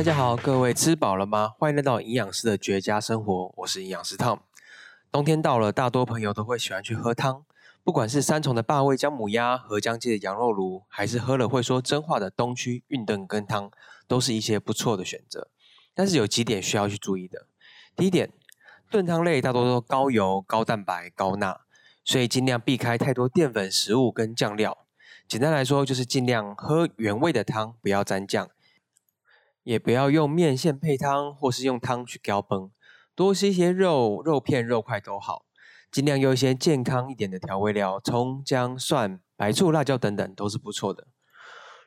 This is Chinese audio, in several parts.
大家好，各位吃饱了吗？欢迎来到营养师的绝佳生活，我是营养师 Tom。冬天到了，大多朋友都会喜欢去喝汤，不管是三重的霸味姜母鸭、河江记的羊肉炉，还是喝了会说真话的东区运炖羹汤，都是一些不错的选择。但是有几点需要去注意的。第一点，炖汤类大多都高油、高蛋白、高钠，所以尽量避开太多淀粉食物跟酱料。简单来说，就是尽量喝原味的汤，不要沾酱，也不要用面线配汤，或是用汤去浇崩。多吃一些肉、肉片、肉块都好，尽量用一些健康一点的调味料，葱、姜、蒜、白醋、辣椒等等都是不错的。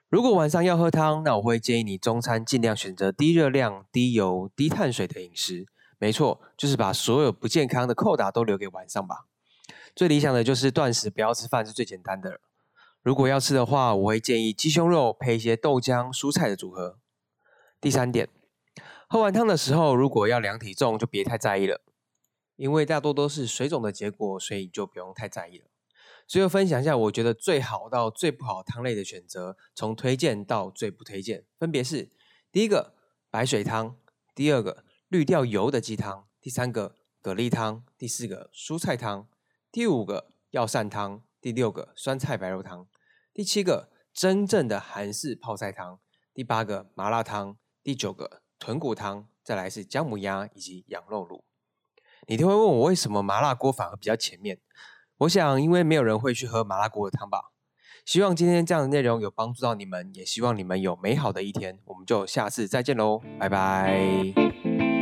如果晚上要喝汤，那我会建议你中餐尽量选择低热量、低油、低碳水的饮食。没错，就是把所有不健康的扣打都留给晚上吧。最理想的就是断食，不要吃饭是最简单的。如果要吃的话，我会建议鸡胸肉配一些豆浆、蔬菜的组合。第三点，喝完汤的时候，如果要量体重，就别太在意了，因为大多都是水肿的结果，所以就不用太在意了。最后分享一下，我觉得最好到最不好汤类的选择，从推荐到最不推荐，分别是：第一个白水汤，第二个滤掉油的鸡汤，第三个蛤蜊汤，第四个蔬菜汤，第五个药膳汤，第六个酸菜白肉汤。第七个真正的韩式泡菜汤，第八个麻辣汤，第九个豚骨汤，再来是姜母鸭以及羊肉卤。你都会问我为什么麻辣锅反而比较前面？我想因为没有人会去喝麻辣锅的汤吧。希望今天这样的内容有帮助到你们，也希望你们有美好的一天。我们就下次再见喽，拜拜。